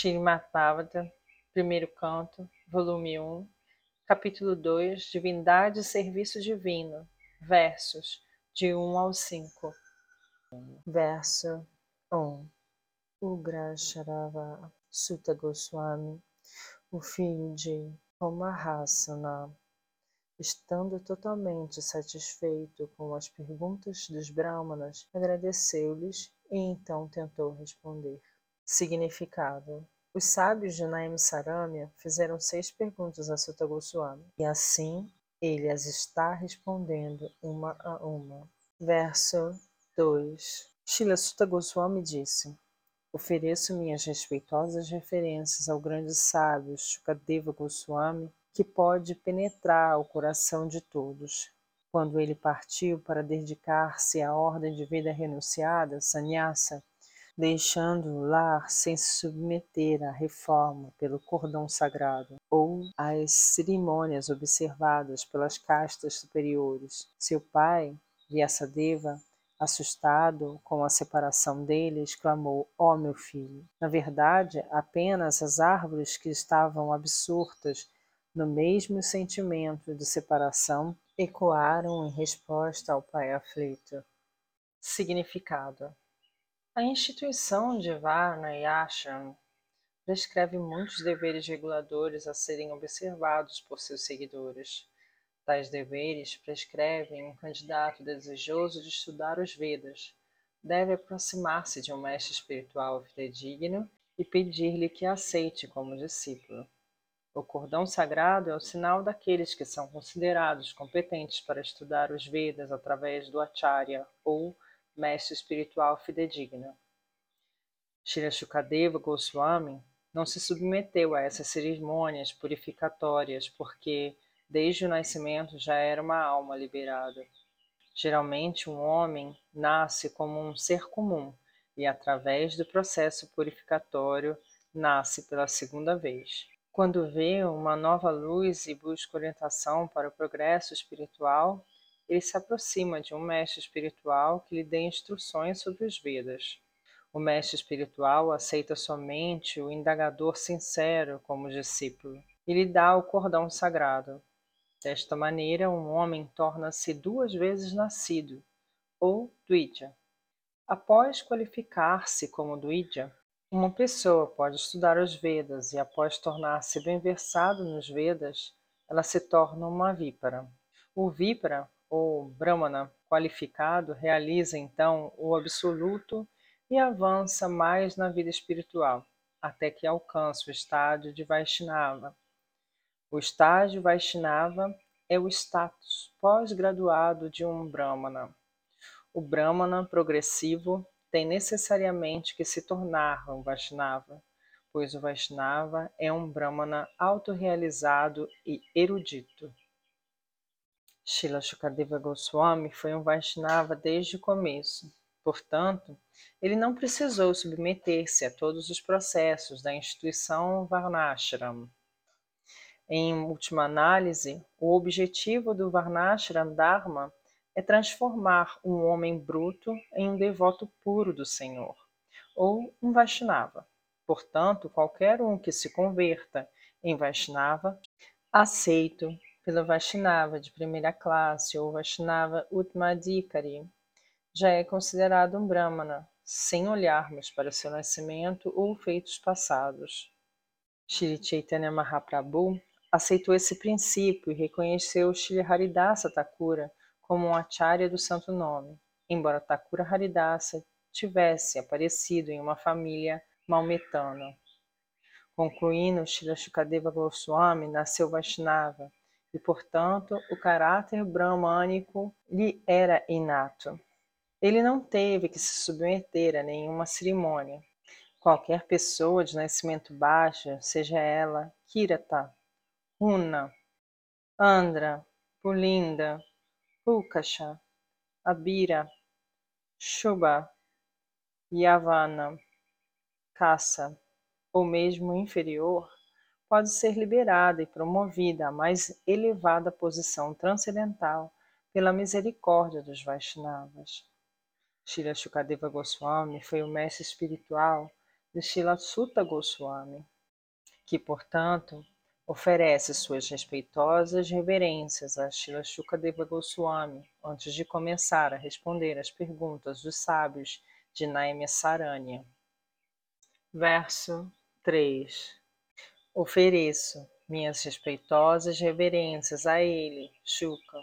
Bhagavatam, primeiro canto, volume 1, capítulo 2, Divindade e Serviço Divino, versos de 1 ao 5. Verso 1. Ugra Sharava Sutta Goswami, o filho de Romahasana, estando totalmente satisfeito com as perguntas dos Brahmanas, agradeceu-lhes e então tentou responder. Significado: Os sábios de Naim Saramya fizeram seis perguntas a Sutta Goswami, e assim ele as está respondendo uma a uma. Verso 2 Shila Sutta Goswami disse: Ofereço minhas respeitosas referências ao grande sábio Shukadeva Goswami, que pode penetrar o coração de todos. Quando ele partiu para dedicar-se à ordem de vida renunciada, sannyasa, deixando o lar sem se submeter à reforma pelo cordão sagrado ou às cerimônias observadas pelas castas superiores. Seu pai, Vyasadeva, assustado com a separação dele, exclamou: Ó oh, meu filho! Na verdade, apenas as árvores que estavam absortas no mesmo sentimento de separação ecoaram em resposta ao pai aflito. Significado a instituição de Varna e Ashram prescreve muitos deveres reguladores a serem observados por seus seguidores. Tais deveres prescrevem um candidato desejoso de estudar os Vedas deve aproximar-se de um mestre espiritual fidedigno e pedir-lhe que aceite como discípulo. O cordão sagrado é o sinal daqueles que são considerados competentes para estudar os Vedas através do Acharya ou mestre espiritual fidedigno. Shri Shukadeva Goswami não se submeteu a essas cerimônias purificatórias porque, desde o nascimento, já era uma alma liberada. Geralmente, um homem nasce como um ser comum e, através do processo purificatório, nasce pela segunda vez. Quando vê uma nova luz e busca orientação para o progresso espiritual, ele se aproxima de um mestre espiritual que lhe dê instruções sobre os Vedas. O mestre espiritual aceita somente o indagador sincero como discípulo e lhe dá o cordão sagrado. Desta maneira, um homem torna-se duas vezes nascido, ou Dvija. Após qualificar-se como Dvija, uma pessoa pode estudar os Vedas e, após tornar-se bem versado nos Vedas, ela se torna uma vípara. O vípara o Brahmana qualificado realiza então o absoluto e avança mais na vida espiritual, até que alcança o estádio de Vaishnava. O estágio Vaishnava é o status pós-graduado de um Brahmana. O Brahmana progressivo tem necessariamente que se tornar um Vaishnava, pois o Vaishnava é um Brahmana autorrealizado e erudito. Shila Shukadeva Goswami foi um Vaishnava desde o começo. Portanto, ele não precisou submeter-se a todos os processos da instituição Varnashram. Em última análise, o objetivo do Varnashram Dharma é transformar um homem bruto em um devoto puro do Senhor, ou um Vaishnava. Portanto, qualquer um que se converta em Vaishnava, aceito pelo Vaishnava de primeira classe ou Vaishnava Utmadikari, já é considerado um Brahmana, sem olharmos para seu nascimento ou feitos passados. Shri Chaitanya Mahaprabhu aceitou esse princípio e reconheceu Shri Haridasa Thakura como um acharya do santo nome, embora Thakura Haridasa tivesse aparecido em uma família maometana. Concluindo, Shri Shukadeva Goswami nasceu Vaishnava e, portanto, o caráter brahmânico lhe era inato. Ele não teve que se submeter a nenhuma cerimônia. Qualquer pessoa de nascimento baixo, seja ela Kirata, Runa, Andra, Pulinda, Pulkasha, Abira, Shubha, Yavana, Kassa ou mesmo inferior, pode ser liberada e promovida à mais elevada posição transcendental pela misericórdia dos Vaishnavas. Shri Shukadeva Goswami foi o mestre espiritual de Shila Sutta Goswami, que, portanto, oferece suas respeitosas reverências a Shila Shukadeva Goswami antes de começar a responder às perguntas dos sábios de Naime Saranya. Verso 3 Ofereço minhas respeitosas reverências a ele, Shuka,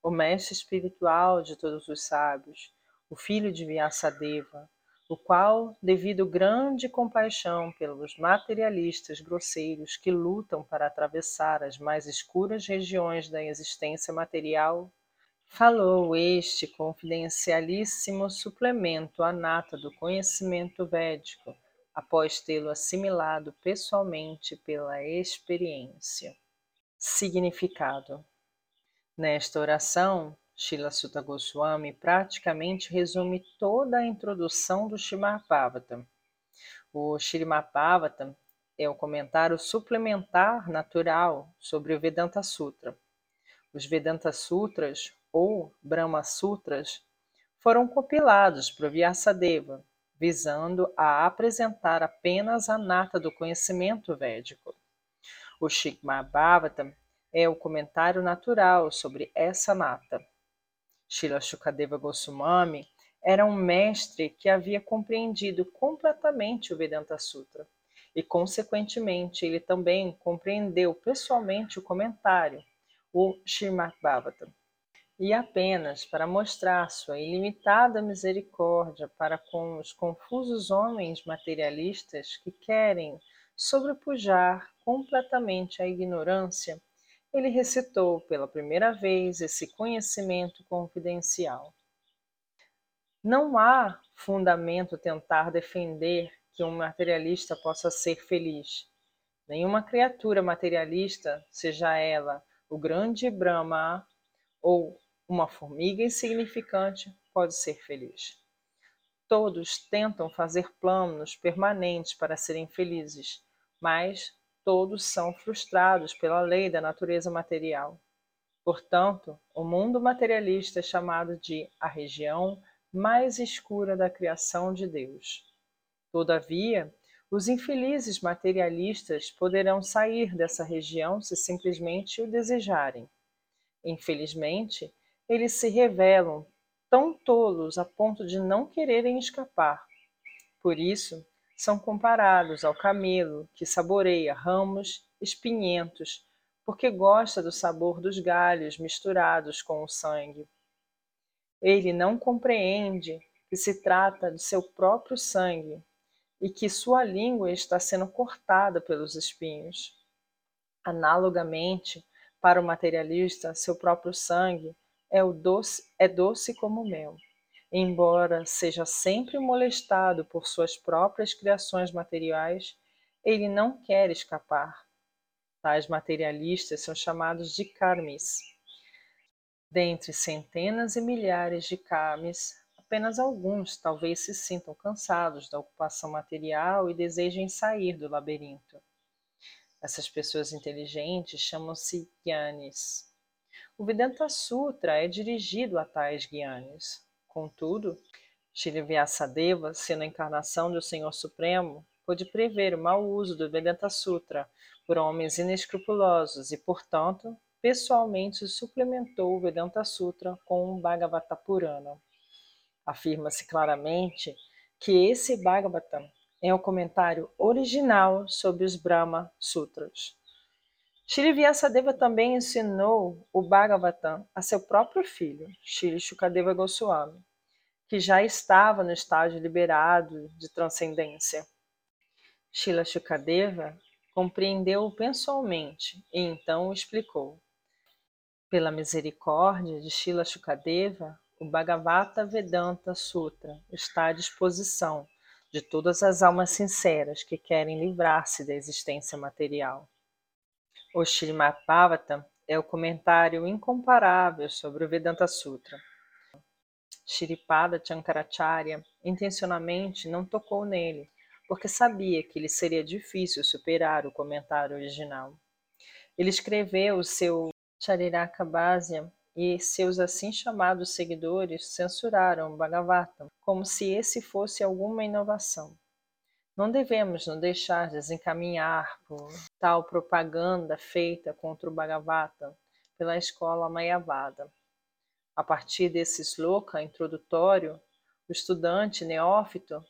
o mestre espiritual de todos os sábios, o filho de Vyasadeva, o qual, devido grande compaixão pelos materialistas grosseiros que lutam para atravessar as mais escuras regiões da existência material, falou este confidencialíssimo suplemento à nata do conhecimento védico, após tê-lo assimilado pessoalmente pela experiência. Significado: Nesta oração, Srila Sutta Goswami praticamente resume toda a introdução do Srimad Bhagavatam. O Srimad Bhagavatam é o comentário suplementar natural sobre o Vedanta Sutra. Os Vedanta Sutras, ou Brahma Sutras, foram compilados por Vyasadeva, visando a apresentar apenas a nata do conhecimento védico. O Srimad Bhagavatam é o comentário natural sobre essa nata. Srila Shukadeva Goswami era um mestre que havia compreendido completamente o Vedanta Sutra e, consequentemente, ele também compreendeu pessoalmente o comentário, o Srimad Bhagavatam. E apenas para mostrar sua ilimitada misericórdia para com os confusos homens materialistas que querem sobrepujar completamente a ignorância, ele recitou pela primeira vez esse conhecimento confidencial. Não há fundamento tentar defender que um materialista possa ser feliz. Nenhuma criatura materialista, seja ela o grande Brahma ou uma formiga insignificante, pode ser feliz. Todos tentam fazer planos permanentes para serem felizes, mas todos são frustrados pela lei da natureza material. Portanto, o mundo materialista é chamado de a região mais escura da criação de Deus. Todavia, os infelizes materialistas poderão sair dessa região se simplesmente o desejarem. Infelizmente, eles se revelam tão tolos a ponto de não quererem escapar. Por isso, são comparados ao camelo que saboreia ramos espinhentos, porque gosta do sabor dos galhos misturados com o sangue. Ele não compreende que se trata de seu próprio sangue e que sua língua está sendo cortada pelos espinhos. Analogamente, para o materialista, seu próprio sangue é, o doce, é doce como mel embora seja sempre molestado por suas próprias criações materiais, ele não quer escapar. Tais materialistas são chamados de karmis. Dentre centenas e milhares de karmis, apenas alguns talvez se sintam cansados da ocupação material e desejem sair do labirinto. Essas pessoas inteligentes chamam-se gyanis. O Vedanta Sutra é dirigido a tais gyanis. Contudo, Shri-Vyasadeva, sendo a encarnação do Senhor Supremo, pôde prever o mau uso do Vedanta Sutra por homens inescrupulosos e, portanto, pessoalmente suplementou o Vedanta Sutra com o Bhagavata Purana. Afirma-se claramente que esse Bhagavatam é o comentário original sobre os Brahma Sutras. Shri Vyasadeva também ensinou o Bhagavatam a seu próprio filho, Shri Shukadeva Goswami, que já estava no estágio liberado de transcendência. Shila Shukadeva compreendeu-o pessoalmente e então o explicou. Pela misericórdia de Shila Shukadeva, o Bhagavata Vedanta Sutra está à disposição de todas as almas sinceras que querem livrar-se da existência material. O Srimad Bhagavatam é o comentário incomparável sobre o Vedanta Sutra. Shripada Chankaracharya intencionalmente não tocou nele, porque sabia que lhe seria difícil superar o comentário original. Ele escreveu o seu Chariraka e seus assim chamados seguidores censuraram o Bhagavatam como se esse fosse alguma inovação. Não devemos nos deixar desencaminhar por tal propaganda feita contra o Bhagavata pela escola Mayavada. A partir desse sloka introdutório, o estudante neófito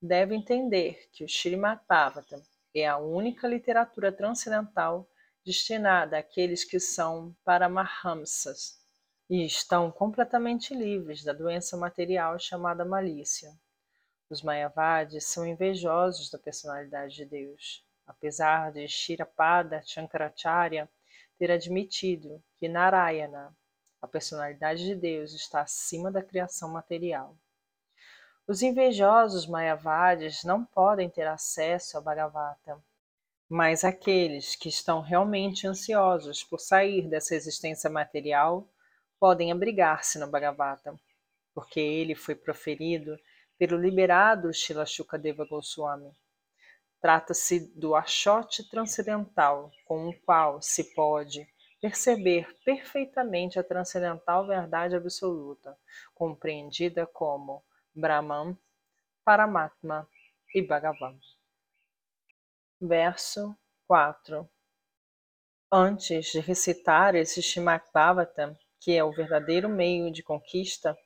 deve entender que o Srimad Bhagavatam é a única literatura transcendental destinada àqueles que são paramahamsas e estão completamente livres da doença material chamada malícia. Os Mayavadis são invejosos da personalidade de Deus, apesar de Shirapada Shankaracharya ter admitido que Narayana, a personalidade de Deus, está acima da criação material. Os invejosos Mayavadis não podem ter acesso a Bhagavata, mas aqueles que estão realmente ansiosos por sair dessa existência material podem abrigar-se no Bhagavata, porque ele foi proferido pelo liberado Shila Shukadeva Goswami. Trata-se do achote transcendental com o qual se pode perceber perfeitamente a transcendental verdade absoluta, compreendida como Brahman, Paramatma e Bhagavan. Verso 4 Antes de recitar esse Shimad Bhavatam, que é o verdadeiro meio de conquista,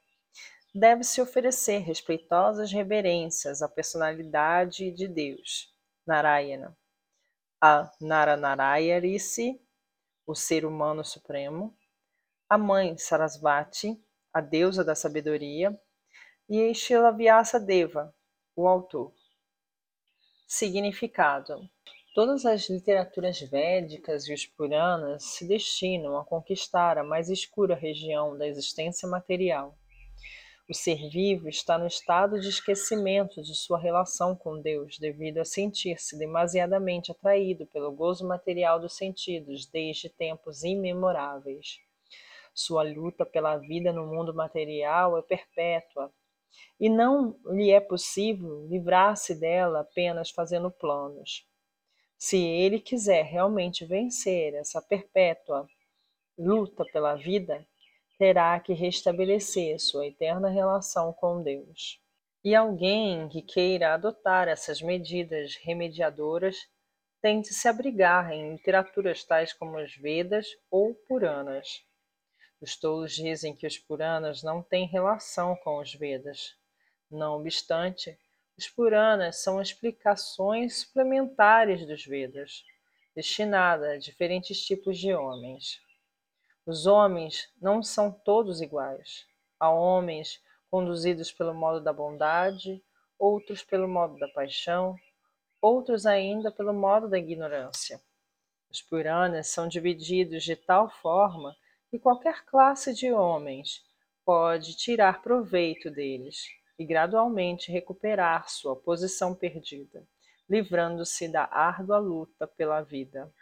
deve-se oferecer respeitosas reverências à personalidade de Deus, Narayana, a Naranarayarisi, o ser humano supremo, a mãe Sarasvati, a deusa da sabedoria, e Estila Vyasa Deva, o autor. Significado: Todas as literaturas védicas e os Puranas se destinam a conquistar a mais escura região da existência material o ser vivo está no estado de esquecimento de sua relação com Deus, devido a sentir-se demasiadamente atraído pelo gozo material dos sentidos desde tempos imemoráveis. Sua luta pela vida no mundo material é perpétua, e não lhe é possível livrar-se dela apenas fazendo planos. Se ele quiser realmente vencer essa perpétua luta pela vida, terá que restabelecer sua eterna relação com Deus. E alguém que queira adotar essas medidas remediadoras tente se abrigar em literaturas tais como os Vedas ou Puranas. Os tolos dizem que os Puranas não têm relação com os Vedas. Não obstante, os Puranas são explicações suplementares dos Vedas, destinadas a diferentes tipos de homens. Os homens não são todos iguais. Há homens conduzidos pelo modo da bondade, outros pelo modo da paixão, outros ainda pelo modo da ignorância. Os Puranas são divididos de tal forma que qualquer classe de homens pode tirar proveito deles e gradualmente recuperar sua posição perdida, livrando-se da árdua luta pela vida.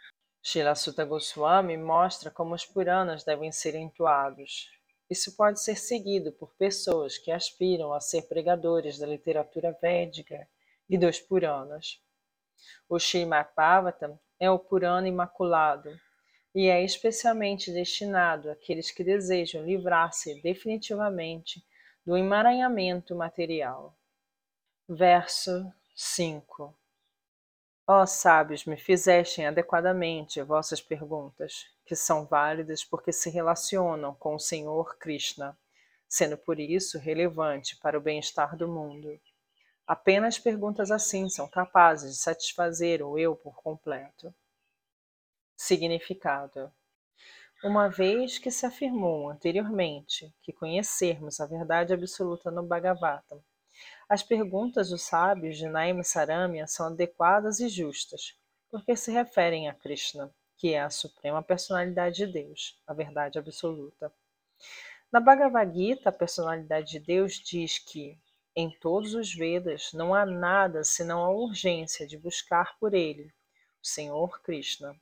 Shila Sutta Goswami mostra como os Puranas devem ser entoados. Isso pode ser seguido por pessoas que aspiram a ser pregadores da literatura védica e dos Puranas. O Srimad Bhagavatam é o Purana imaculado e é especialmente destinado àqueles que desejam livrar-se definitivamente do emaranhamento material. Verso 5 Ó sábios, me fizestem adequadamente vossas perguntas, que são válidas porque se relacionam com o Senhor Krishna, sendo por isso relevante para o bem-estar do mundo. Apenas perguntas assim são capazes de satisfazer o eu por completo. Significado: Uma vez que se afirmou anteriormente que conhecermos a verdade absoluta no Bhagavatam as perguntas dos sábios de Naima Saramya são adequadas e justas, porque se referem a Krishna, que é a suprema personalidade de Deus, a verdade absoluta. Na Bhagavad Gita, a personalidade de Deus diz que, em todos os Vedas, não há nada senão a urgência de buscar por ele, o Senhor Krishna.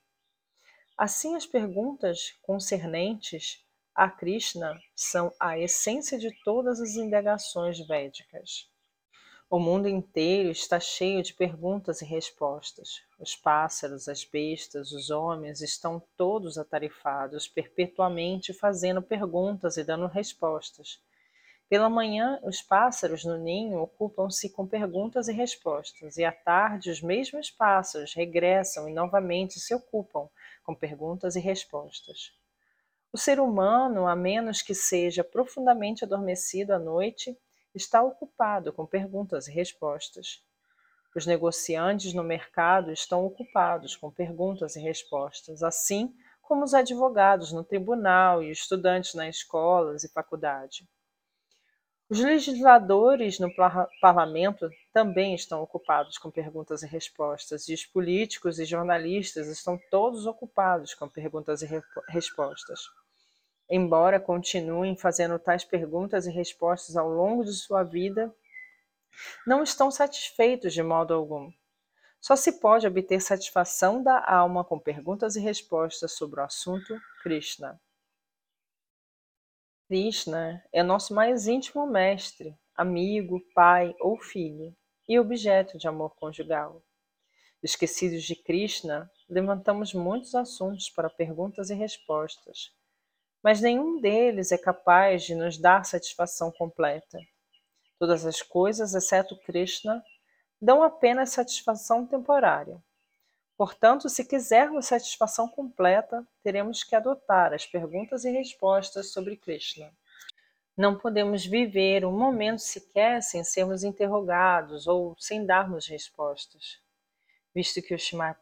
Assim, as perguntas concernentes a Krishna são a essência de todas as indagações védicas. O mundo inteiro está cheio de perguntas e respostas. Os pássaros, as bestas, os homens estão todos atarifados, perpetuamente fazendo perguntas e dando respostas. Pela manhã, os pássaros no ninho ocupam-se com perguntas e respostas, e à tarde, os mesmos pássaros regressam e novamente se ocupam com perguntas e respostas. O ser humano, a menos que seja profundamente adormecido à noite, está ocupado com perguntas e respostas. Os negociantes no mercado estão ocupados com perguntas e respostas, assim como os advogados no tribunal e estudantes nas escolas e faculdade. Os legisladores no parlamento também estão ocupados com perguntas e respostas, e os políticos e jornalistas estão todos ocupados com perguntas e re respostas. Embora continuem fazendo tais perguntas e respostas ao longo de sua vida, não estão satisfeitos de modo algum. Só se pode obter satisfação da alma com perguntas e respostas sobre o assunto Krishna. Krishna é nosso mais íntimo mestre, amigo, pai ou filho e objeto de amor conjugal. Esquecidos de Krishna, levantamos muitos assuntos para perguntas e respostas, mas nenhum deles é capaz de nos dar satisfação completa. Todas as coisas, exceto Krishna, dão apenas satisfação temporária. Portanto, se quisermos satisfação completa, teremos que adotar as perguntas e respostas sobre Krishna. Não podemos viver um momento sequer sem sermos interrogados ou sem darmos respostas. Visto que o Shimar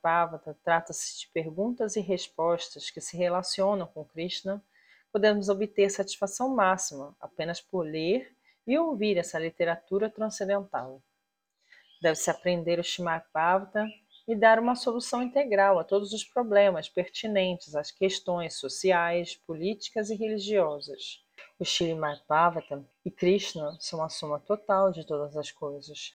trata-se de perguntas e respostas que se relacionam com Krishna, podemos obter satisfação máxima apenas por ler e ouvir essa literatura transcendental. Deve-se aprender o Shimar Pavata e dar uma solução integral a todos os problemas pertinentes às questões sociais, políticas e religiosas. O Srimad Bhagavatam e Krishna são a soma total de todas as coisas.